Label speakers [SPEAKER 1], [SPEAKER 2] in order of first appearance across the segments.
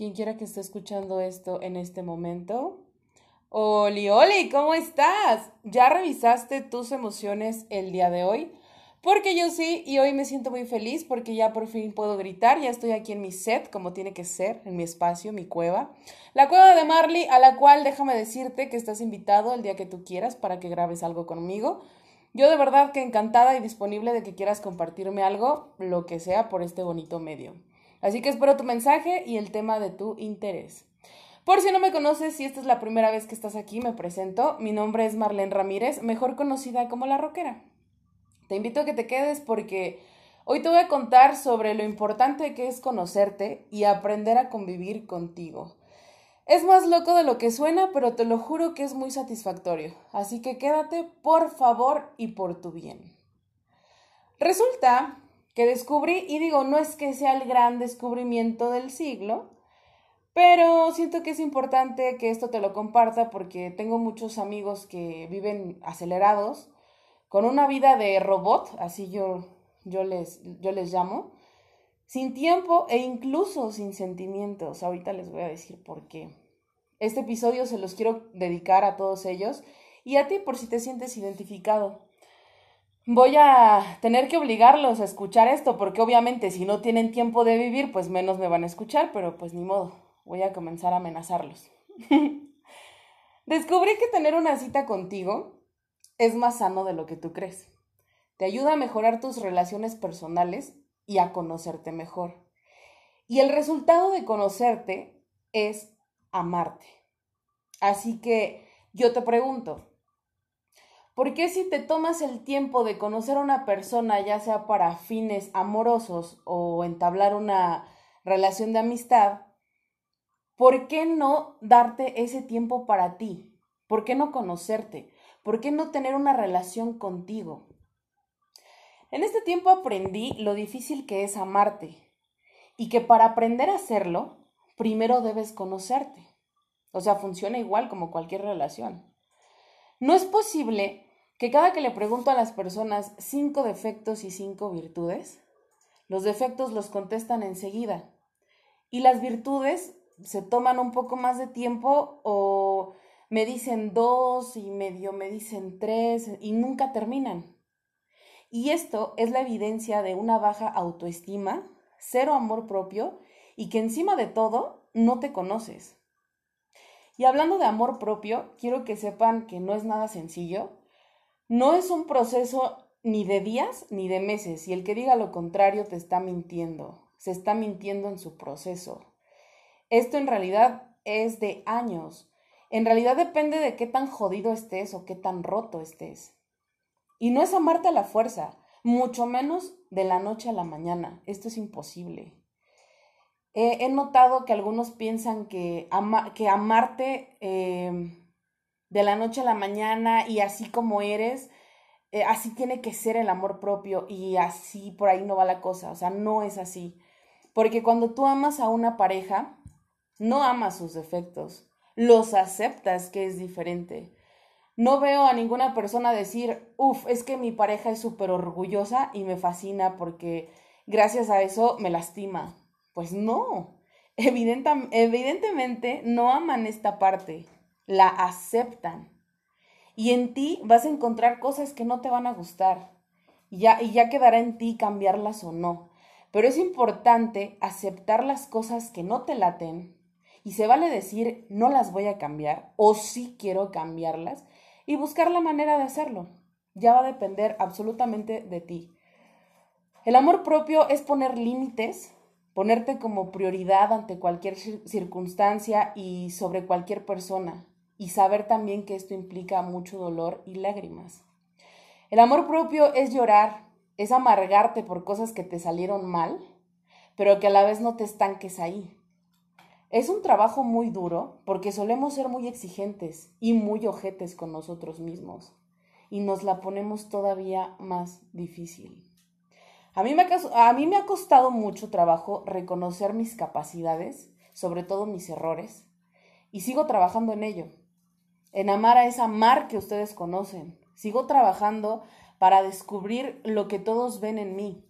[SPEAKER 1] quien quiera que esté escuchando esto en este momento. Oli, Oli, ¿cómo estás? ¿Ya revisaste tus emociones el día de hoy? Porque yo sí, y hoy me siento muy feliz porque ya por fin puedo gritar, ya estoy aquí en mi set, como tiene que ser, en mi espacio, mi cueva. La cueva de Marley, a la cual déjame decirte que estás invitado el día que tú quieras para que grabes algo conmigo. Yo de verdad que encantada y disponible de que quieras compartirme algo, lo que sea, por este bonito medio. Así que espero tu mensaje y el tema de tu interés. Por si no me conoces, si esta es la primera vez que estás aquí, me presento. Mi nombre es Marlene Ramírez, mejor conocida como La Roquera. Te invito a que te quedes porque hoy te voy a contar sobre lo importante que es conocerte y aprender a convivir contigo. Es más loco de lo que suena, pero te lo juro que es muy satisfactorio. Así que quédate, por favor, y por tu bien. Resulta que descubrí, y digo, no es que sea el gran descubrimiento del siglo, pero siento que es importante que esto te lo comparta porque tengo muchos amigos que viven acelerados, con una vida de robot, así yo, yo, les, yo les llamo, sin tiempo e incluso sin sentimientos. Ahorita les voy a decir por qué. Este episodio se los quiero dedicar a todos ellos y a ti por si te sientes identificado voy a tener que obligarlos a escuchar esto, porque obviamente si no tienen tiempo de vivir, pues menos me van a escuchar, pero pues ni modo, voy a comenzar a amenazarlos. Descubrí que tener una cita contigo es más sano de lo que tú crees. Te ayuda a mejorar tus relaciones personales y a conocerte mejor. Y el resultado de conocerte es amarte. Así que yo te pregunto, ¿Por qué si te tomas el tiempo de conocer a una persona, ya sea para fines amorosos o entablar una relación de amistad, ¿por qué no darte ese tiempo para ti? ¿Por qué no conocerte? ¿Por qué no tener una relación contigo? En este tiempo aprendí lo difícil que es amarte y que para aprender a hacerlo, primero debes conocerte. O sea, funciona igual como cualquier relación. No es posible que cada que le pregunto a las personas cinco defectos y cinco virtudes, los defectos los contestan enseguida y las virtudes se toman un poco más de tiempo o me dicen dos y medio me dicen tres y nunca terminan. Y esto es la evidencia de una baja autoestima, cero amor propio y que encima de todo no te conoces. Y hablando de amor propio, quiero que sepan que no es nada sencillo, no es un proceso ni de días ni de meses, y el que diga lo contrario te está mintiendo, se está mintiendo en su proceso. Esto en realidad es de años. En realidad depende de qué tan jodido estés o qué tan roto estés. Y no es amarte a la fuerza, mucho menos de la noche a la mañana. Esto es imposible. He notado que algunos piensan que, que amarte eh, de la noche a la mañana y así como eres, eh, así tiene que ser el amor propio y así por ahí no va la cosa, o sea, no es así. Porque cuando tú amas a una pareja, no amas sus defectos, los aceptas que es diferente. No veo a ninguna persona decir, uff, es que mi pareja es súper orgullosa y me fascina porque gracias a eso me lastima. Pues no, evidentemente no aman esta parte la aceptan. Y en ti vas a encontrar cosas que no te van a gustar. Y ya, y ya quedará en ti cambiarlas o no. Pero es importante aceptar las cosas que no te laten. Y se vale decir, no las voy a cambiar o sí quiero cambiarlas y buscar la manera de hacerlo. Ya va a depender absolutamente de ti. El amor propio es poner límites, ponerte como prioridad ante cualquier circunstancia y sobre cualquier persona y saber también que esto implica mucho dolor y lágrimas. El amor propio es llorar, es amargarte por cosas que te salieron mal, pero que a la vez no te estanques ahí. Es un trabajo muy duro porque solemos ser muy exigentes y muy ojetes con nosotros mismos y nos la ponemos todavía más difícil. A mí, me ha, costado mucho trabajo reconocer mis capacidades, sobre todo mis errores, y sigo trabajando en ello. En amar a esa mar que ustedes conocen. Sigo trabajando para descubrir lo que todos ven en mí.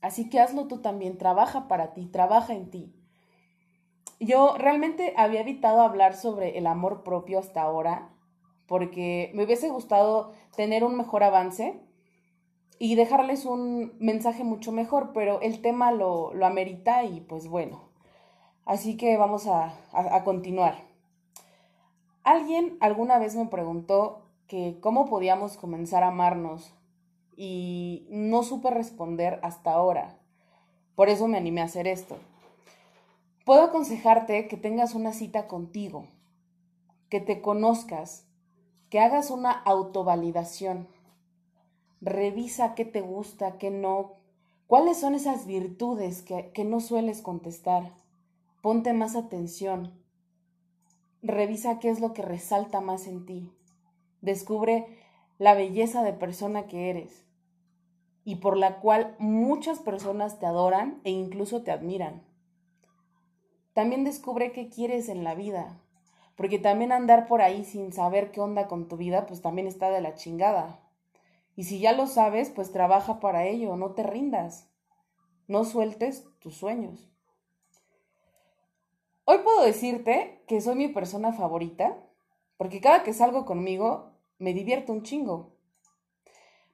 [SPEAKER 1] Así que hazlo tú también, trabaja para ti, trabaja en ti. yo realmente había evitado hablar sobre el amor propio hasta ahora porque me hubiese gustado tener un mejor avance y dejarles un mensaje mucho mejor, pero el tema lo, lo amerita y pues bueno. Así que vamos a, a continuar. Alguien alguna vez me preguntó que cómo podíamos comenzar a amarnos y no supe responder hasta ahora. Por eso me animé a hacer esto. Puedo aconsejarte que tengas una cita contigo, que te conozcas, que hagas una autovalidación. Revisa qué te gusta, qué no, cuáles son esas virtudes que, que no sueles contestar. Ponte más atención. Revisa qué es lo que resalta más en ti. Descubre la belleza de persona que eres y por la cual muchas personas te adoran e incluso te admiran. También descubre qué quieres en la vida, porque también andar por ahí sin saber qué onda con tu vida, pues también está de la chingada. Y si ya lo sabes, pues trabaja para ello, no te rindas, no sueltes tus sueños. Hoy puedo decirte que soy mi persona favorita, porque cada que salgo conmigo me divierto un chingo.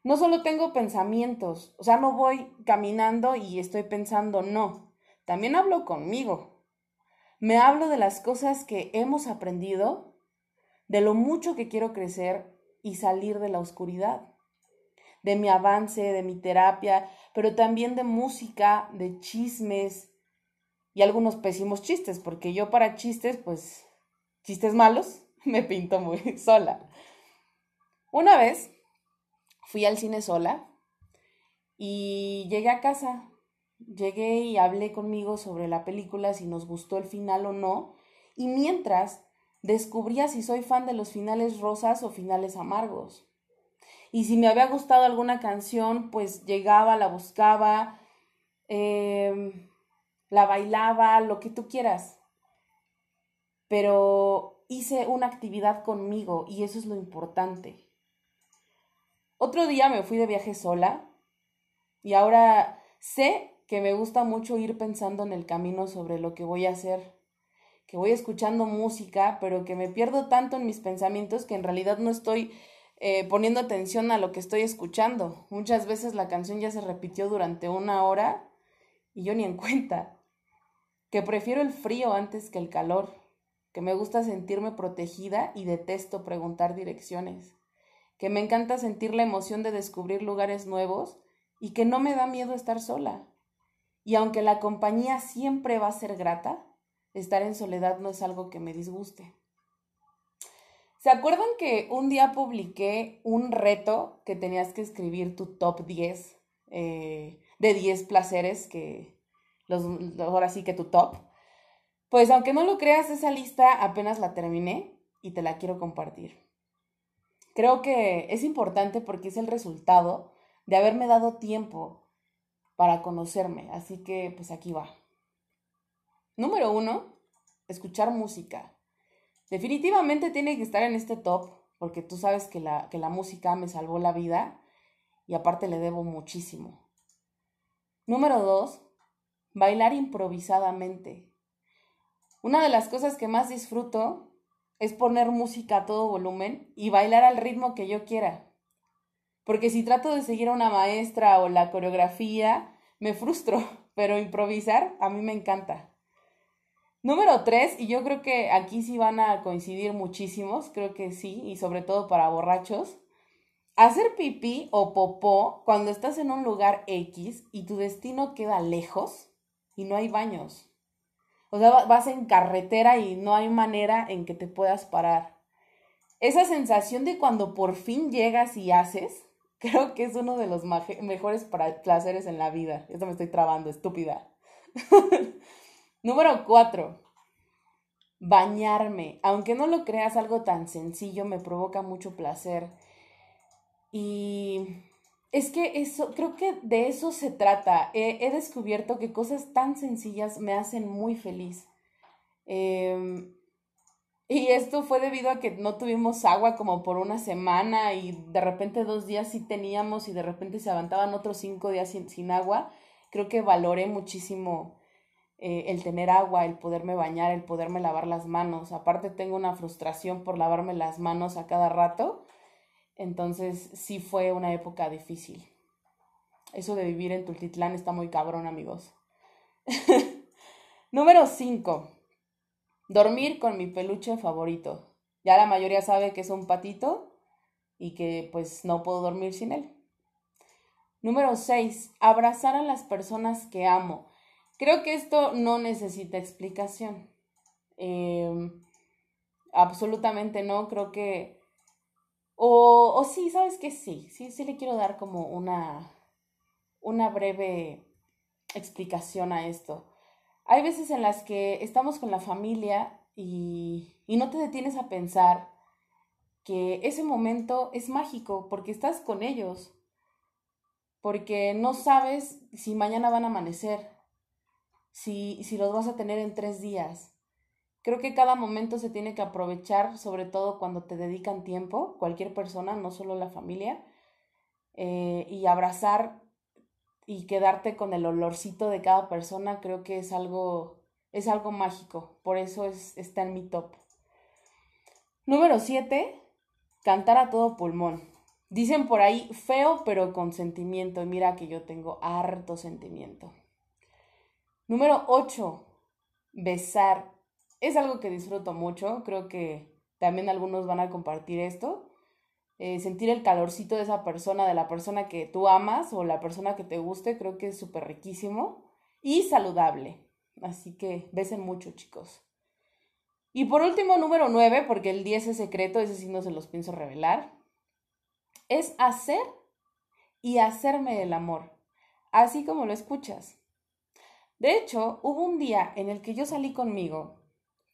[SPEAKER 1] No solo tengo pensamientos, o sea, no voy caminando y estoy pensando, no, también hablo conmigo. Me hablo de las cosas que hemos aprendido, de lo mucho que quiero crecer y salir de la oscuridad, de mi avance, de mi terapia, pero también de música, de chismes y algunos pésimos chistes, porque yo para chistes, pues, chistes malos, me pinto muy sola. Una vez fui al cine sola y llegué a casa Llegué y hablé conmigo sobre la película, si nos gustó el final o no, y mientras descubría si soy fan de los finales rosas o finales amargos. Y si me había gustado alguna canción, pues llegaba, la buscaba, em, la bailaba, lo que tú quieras. Pero hice una actividad conmigo y eso es lo importante. Otro día me fui de viaje sola y ahora sé que me gusta mucho ir pensando en el camino sobre lo que voy a hacer, que voy escuchando música, pero que me pierdo tanto en mis pensamientos que en realidad no estoy eh, poniendo atención a lo que estoy escuchando. Muchas veces la canción ya se repitió durante una hora y yo ni en cuenta. Que prefiero el frío antes que el calor, que me gusta sentirme protegida y detesto preguntar direcciones, que me encanta sentir la emoción de descubrir lugares nuevos y que no me da miedo estar sola. Y aunque la compañía siempre va a ser grata, estar en soledad no es algo que me disguste. ¿Se acuerdan que un día publiqué un reto que tenías que escribir tu top 10 eh, de 10 placeres que los, ahora sí que tu top? Pues aunque no lo creas, esa lista apenas la terminé y te la quiero compartir. Creo que es importante porque es el resultado de haberme dado tiempo para conocerme. Así que pues aquí va. Número uno, escuchar música. Definitivamente tiene que estar en este top porque tú sabes que la, que la música me salvó la vida y aparte le debo muchísimo. Número dos, bailar improvisadamente. Una de las cosas que más disfruto es poner música a todo volumen y bailar al ritmo que yo quiera. Porque si trato de seguir a una maestra o la coreografía, me frustro, pero improvisar a mí me encanta. Número tres, y yo creo que aquí sí van a coincidir muchísimos, creo que sí, y sobre todo para borrachos, hacer pipí o popó cuando estás en un lugar X y tu destino queda lejos y no hay baños. O sea, vas en carretera y no hay manera en que te puedas parar. Esa sensación de cuando por fin llegas y haces, Creo que es uno de los mejores placeres en la vida. Esto me estoy trabando, estúpida. Número cuatro. Bañarme. Aunque no lo creas algo tan sencillo, me provoca mucho placer. Y es que eso, creo que de eso se trata. He, descubierto que cosas tan sencillas me hacen muy feliz. Eh, y esto fue debido a que no tuvimos agua como por una semana y de repente dos días sí teníamos y de repente se avanzaban otros cinco días sin, agua. Creo que valoré muchísimo eh, el tener agua, el poderme bañar, el poderme lavar las manos. Aparte tengo una frustración por lavarme las manos a cada rato. Entonces sí fue una época difícil. Eso de vivir en Tultitlán está muy cabrón, amigos. Número 5. Dormir con mi peluche favorito. Ya la mayoría sabe que es un patito y que pues no puedo dormir sin él. Número 6. Abrazar a las personas que amo. Creo que esto no necesita explicación. Em, absolutamente no, creo que... O, o sí, sabes que sí, sí, sí le quiero dar como una, una breve explicación a esto. Hay veces en las que estamos con la familia y, y no te detienes a pensar que ese momento es mágico porque estás con ellos, porque no sabes si mañana van a amanecer, si, si los vas a tener en tres días. Creo que cada momento se tiene que aprovechar, sobre todo cuando te dedican tiempo, cualquier persona, no solo la familia, eh, y abrazar y quedarte con el olorcito de cada persona, creo que es algo, es algo mágico. Por eso es, está en mi top. Número 7. Cantar a todo pulmón. Dicen por ahí feo pero con sentimiento. Y mira que yo tengo harto sentimiento. Número 8. Besar. Es algo que disfruto mucho. Creo que también algunos van a compartir esto. Eh, sentir el calorcito de esa persona, de la persona que tú amas o la persona que te guste, creo que es súper riquísimo y saludable. Así que besen mucho, chicos. Y por último, número 9, porque el 10 es secreto, ese sí no se los pienso revelar, es hacer y hacerme el amor, así como lo escuchas. De hecho, hubo un día en el que yo salí conmigo,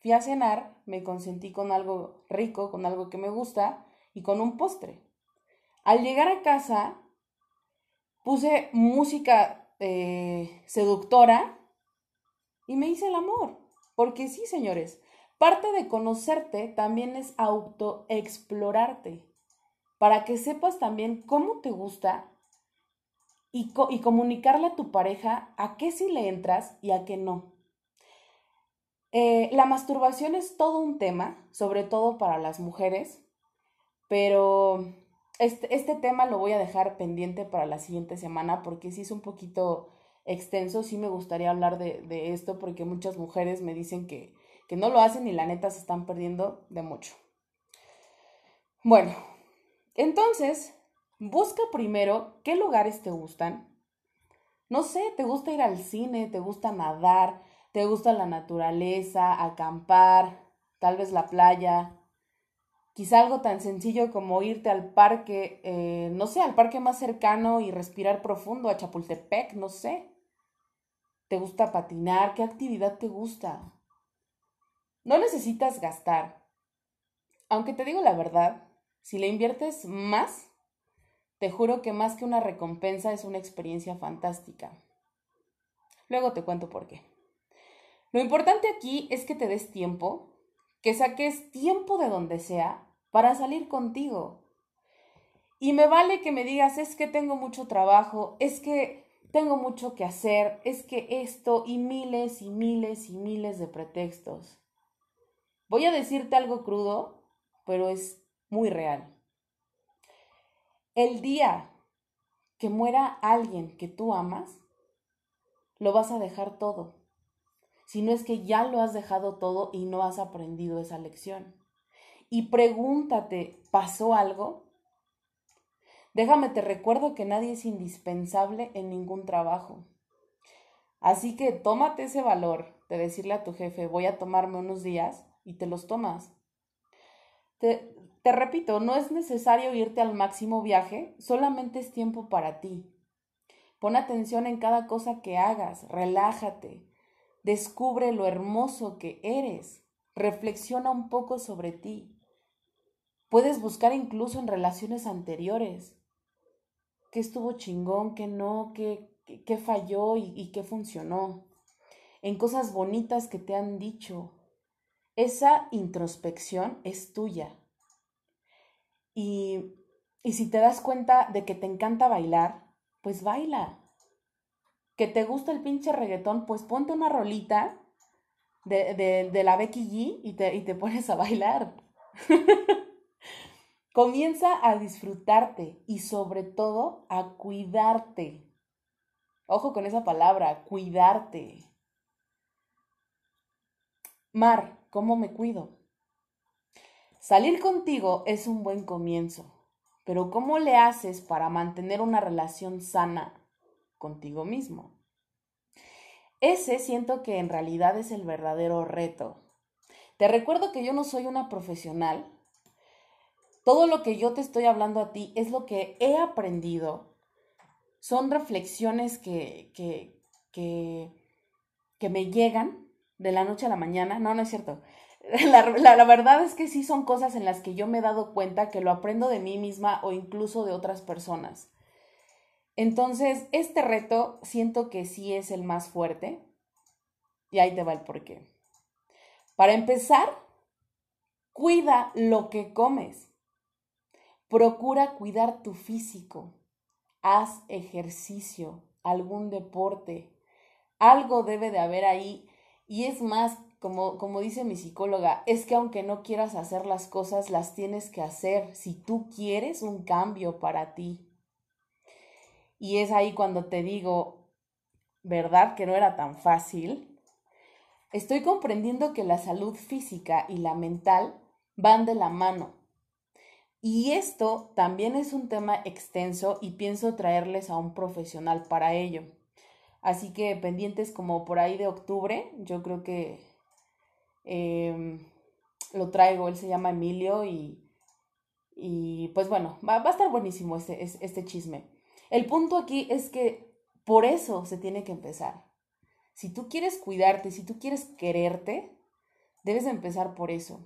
[SPEAKER 1] fui a cenar, me consentí con algo rico, con algo que me gusta, y con un postre. Al llegar a casa, puse música eh, seductora y me hice el amor. Porque sí, señores, parte de conocerte también es autoexplorarte. Para que sepas también cómo te gusta y, comunicarle a tu pareja a qué sí le entras y a qué no. Eh, la masturbación es todo un tema, sobre todo para las mujeres, pero este, este, tema lo voy a dejar pendiente para la siguiente semana porque sí es un poquito extenso, sí me gustaría hablar de, de esto porque muchas mujeres me dicen que, que no lo hacen y la neta se están perdiendo de mucho. Bueno, entonces, busca primero qué lugares te gustan. No sé, te gusta ir al cine, te gusta nadar, te gusta la naturaleza, acampar, tal vez la playa, Quizá algo tan sencillo como irte al parque, eh, no sé, al parque más cercano y respirar profundo, a Chapultepec, no sé. ¿Te gusta patinar? ¿Qué actividad te gusta? No necesitas gastar. Aunque te digo la verdad, si le inviertes más, te juro que más que una recompensa es una experiencia fantástica. Luego te cuento por qué. Lo importante aquí es que te des tiempo, que saques tiempo de donde sea para salir contigo. Y me vale que me digas, es que tengo mucho trabajo, es que tengo mucho que hacer, es que esto y miles y miles y miles de pretextos. Voy a decirte algo crudo, pero es muy real. El día que muera alguien que tú amas, lo vas a dejar todo. Si no es que ya lo has dejado todo y no has aprendido esa lección y pregúntate, ¿pasó algo? Déjame te recuerdo que nadie es indispensable en ningún trabajo. Así que tómate ese valor de decirle a tu jefe, voy a tomarme unos días y te los tomas. Te, te repito, no es necesario irte al máximo viaje, solamente es tiempo para ti. Pon atención en cada cosa que hagas, relájate, descubre lo hermoso que eres, reflexiona un poco sobre ti. Puedes buscar incluso en relaciones anteriores. ¿Qué estuvo chingón? ¿Qué no? ¿Qué, qué, falló y, y qué funcionó? En cosas bonitas que te han dicho. Esa introspección es tuya. Y, y si te das cuenta de que te encanta bailar, pues baila. que te gusta el pinche reggaetón, pues ponte una rolita de, de, la Becky G y te, y te pones a bailar. Comienza a disfrutarte y sobre todo a cuidarte. Ojo con esa palabra, cuidarte. Mar, ¿cómo me cuido? Salir contigo es un buen comienzo, pero ¿cómo le haces para mantener una relación sana contigo mismo? Ese siento que en realidad es el verdadero reto. Te recuerdo que yo no soy una profesional. Todo lo que yo te estoy hablando a ti es lo que he aprendido. Son reflexiones que, que, que, que me llegan de la noche a la mañana. No, no es cierto. La, la, verdad es que sí son cosas en las que yo me he dado cuenta que lo aprendo de mí misma o incluso de otras personas. Entonces, este reto siento que sí es el más fuerte. Y ahí te va el porqué. Para empezar, cuida lo que comes. Procura cuidar tu físico. Haz ejercicio, algún deporte. Algo debe de haber ahí. Y es más, como, como dice mi psicóloga, es que aunque no quieras hacer las cosas, las tienes que hacer si tú quieres un cambio para ti. Y es ahí cuando te digo, ¿verdad que no era tan fácil? Estoy comprendiendo que la salud física y la mental van de la mano. Y esto también es un tema extenso y pienso traerles a un profesional para ello. Así que pendientes como por ahí de octubre, yo creo que em, lo traigo, él se llama Emilio y, y pues bueno, va, va, a estar buenísimo este, este chisme. El punto aquí es que por eso se tiene que empezar. Si tú quieres cuidarte, si tú quieres quererte, debes empezar por eso.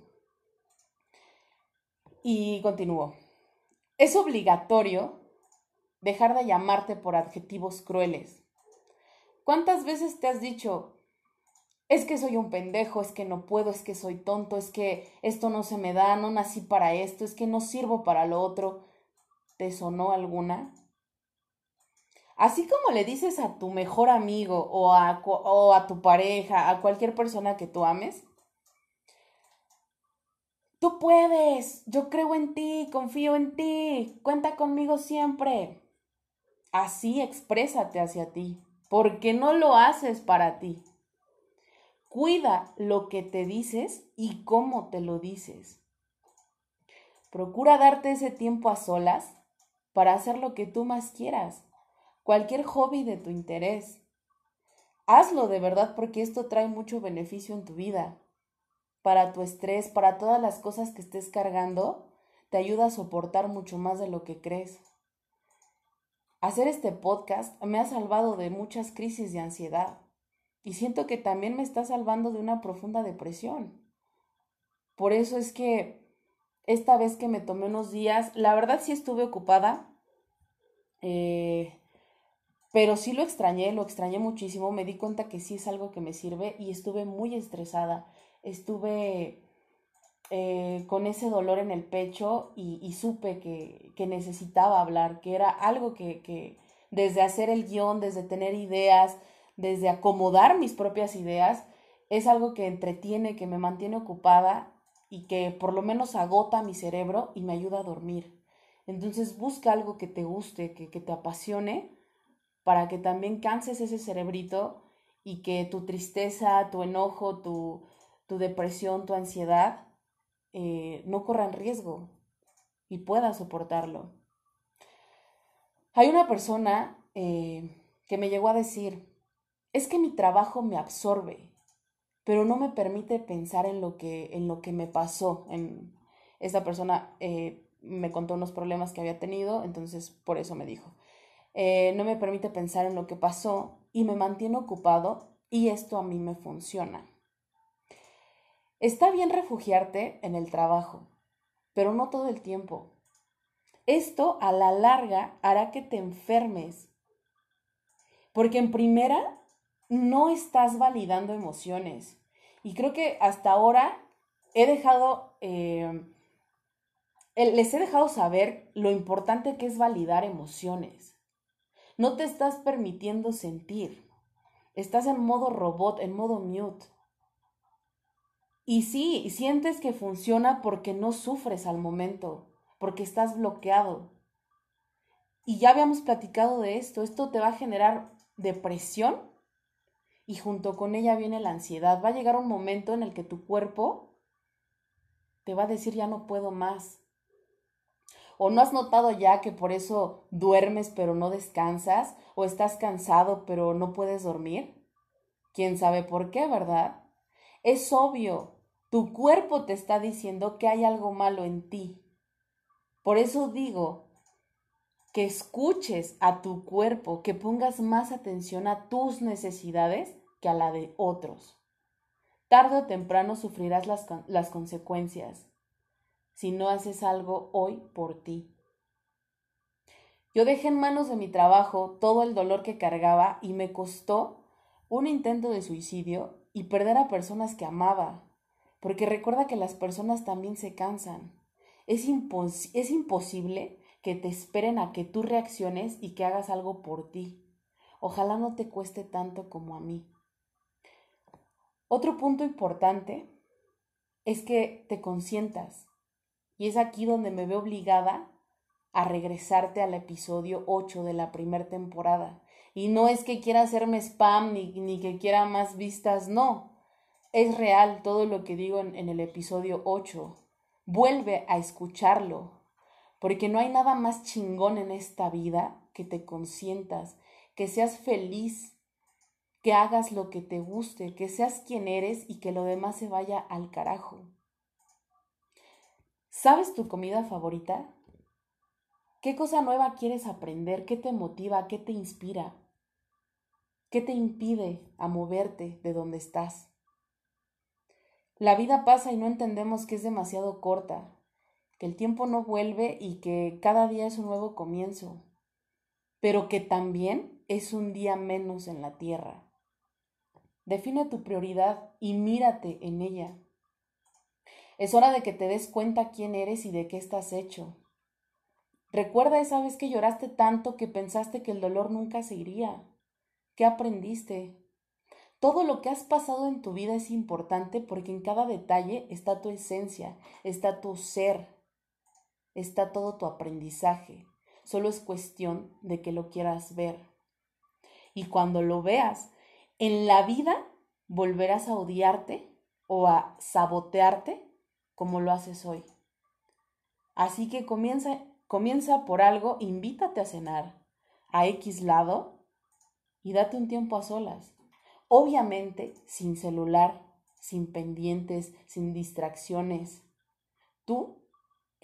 [SPEAKER 1] Y continúo. Es obligatorio dejar de llamarte por adjetivos crueles. ¿Cuántas veces te has dicho, es que soy un pendejo, es que no puedo, es que soy tonto, es que esto no se me da, no nací para esto, es que no sirvo para lo otro? ¿Te sonó alguna? Así como le dices a tu mejor amigo o a, o a tu pareja, a cualquier persona que tú ames, tú puedes, yo creo en ti, confío en ti, cuenta conmigo siempre. Así exprésate hacia ti, porque no lo haces para ti. Cuida lo que te dices y cómo te lo dices. Procura darte ese tiempo a solas para hacer lo que tú más quieras cualquier hobby de tu interés. Hazlo de verdad porque esto trae mucho beneficio en tu vida. Para tu estrés, para todas las cosas que estés cargando, te ayuda a soportar mucho más de lo que crees. Hacer este podcast me ha salvado de muchas crisis de ansiedad y siento que también me está salvando de una profunda depresión. Por eso es que esta vez que me tomé unos días, la verdad sí estuve ocupada. Eh, pero sí lo extrañé, lo extrañé muchísimo, me di cuenta que sí es algo que me sirve y estuve muy estresada, estuve eh, con ese dolor en el pecho y, supe que, que, necesitaba hablar, que era algo que, que desde hacer el guion, desde tener ideas, desde acomodar mis propias ideas, es algo que entretiene, que me mantiene ocupada y que por lo menos agota mi cerebro y me ayuda a dormir. Entonces busca algo que te guste, que, que te apasione para que también canses ese cerebrito y que tu tristeza, tu enojo, tu, depresión, tu ansiedad eh, no corran riesgo y puedas soportarlo. Hay una persona eh, que me llegó a decir, es que mi trabajo me absorbe, pero no me permite pensar en lo que, en lo que me pasó. En, esta persona eh, me contó unos problemas que había tenido, entonces por eso me dijo, eh, no me permite pensar en lo que pasó y me mantiene ocupado y esto a mí me funciona. Está bien refugiarte en el trabajo, pero no todo el tiempo. Esto a la larga hará que te enfermes, porque en primera no estás validando emociones. Y creo que hasta ahora he dejado, eh, les he dejado saber lo importante que es validar emociones. No te estás permitiendo sentir. Estás en modo robot, en modo mute. Y sí, sientes que funciona porque no sufres al momento, porque estás bloqueado. Y ya habíamos platicado de esto, esto te va a generar depresión y junto con ella viene la ansiedad. Va a llegar un momento en el que tu cuerpo te va a decir ya no puedo más. ¿O no has notado ya que por eso duermes pero no descansas? ¿O estás cansado pero no puedes dormir? ¿Quién sabe por qué, verdad? Es obvio, tu cuerpo te está diciendo que hay algo malo en ti. Por eso digo que escuches a tu cuerpo, que pongas más atención a tus necesidades que a la de otros. Tarde o temprano sufrirás las, las consecuencias si no haces algo hoy por ti. Yo dejé en manos de mi trabajo todo el dolor que cargaba y me costó un intento de suicidio y perder a personas que amaba, porque recuerda que las personas también se cansan. Es, es imposible que te esperen a que tú reacciones y que hagas algo por ti. Ojalá no te cueste tanto como a mí. Otro punto importante es que te consientas, y es aquí donde me veo obligada a regresarte al episodio 8 de la primera temporada. Y no es que quiera hacerme spam ni, que quiera más vistas, no. Es real todo lo que digo en, en el episodio 8. Vuelve a escucharlo, porque no hay nada más chingón en esta vida que te consientas, que seas feliz, que hagas lo que te guste, que seas quien eres y que lo demás se vaya al carajo. ¿Sabes tu comida favorita? ¿Qué cosa nueva quieres aprender? ¿Qué te motiva? ¿Qué te inspira? ¿Qué te impide a moverte de donde estás? La vida pasa y no entendemos que es demasiado corta, el tiempo no vuelve y que cada día es un nuevo comienzo, pero que también es un día menos en la tierra. Define tu prioridad y mírate en ella. Es hora de que te des cuenta quién eres y de qué estás hecho. Recuerda esa vez que lloraste tanto que pensaste que el dolor nunca se iría. ¿Qué aprendiste? Todo lo que has pasado en tu vida es importante porque en cada detalle está tu esencia, está tu ser, está todo tu aprendizaje. Solo es cuestión de que lo quieras ver. Y cuando lo veas, en la vida volverás a odiarte o a sabotearte como lo haces hoy. Así que comienza, comienza por algo, invítate a cenar a X lado y date un tiempo a solas. Obviamente sin celular, sin pendientes, sin distracciones. Tú,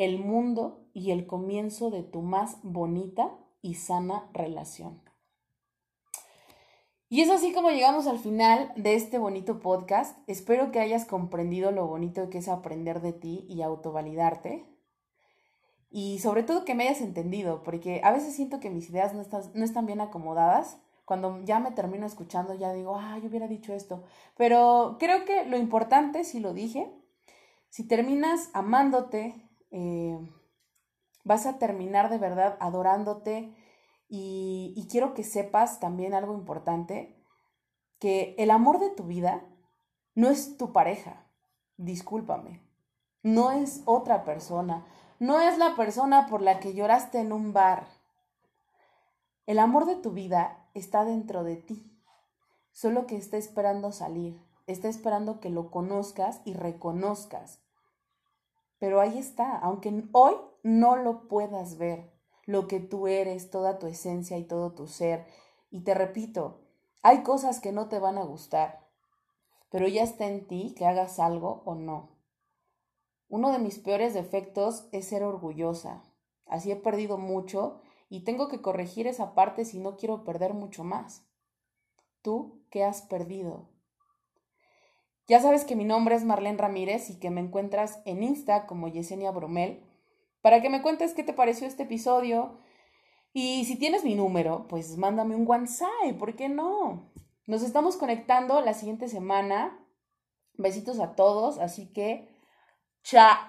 [SPEAKER 1] el mundo y el comienzo de tu más bonita y sana relación. Y es así como llegamos al final de este bonito podcast. Espero que hayas comprendido lo bonito que es aprender de ti y autovalidarte. Y sobre todo que me hayas entendido, porque a veces siento que mis ideas no están, no están bien acomodadas. Cuando ya me termino escuchando, ya digo, ah, yo hubiera dicho esto. Pero creo que lo importante, si lo dije, si terminas amándote, eh, vas a terminar de verdad adorándote y, quiero que sepas también algo importante, que el amor de tu vida no es tu pareja, discúlpame, no es otra persona, no es la persona por la que lloraste en un bar. El amor de tu vida está dentro de ti, solo que está esperando salir, está esperando que lo conozcas y reconozcas. Pero ahí está, aunque hoy no lo puedas ver lo que tú eres, toda tu esencia y todo tu ser. Y te repito, hay cosas que no te van a gustar, pero ya está en ti que hagas algo o no. Uno de mis peores defectos es ser orgullosa. Así he perdido mucho y tengo que corregir esa parte si no quiero perder mucho más. ¿Tú qué has perdido? Ya sabes que mi nombre es Marlene Ramírez y que me encuentras en Insta como Yesenia Bromel para que me cuentes qué te pareció este episodio. Y si tienes mi número, pues mándame un WhatsApp, ¿por qué no? Nos estamos conectando la siguiente semana. Besitos a todos, así que ¡Chaigui!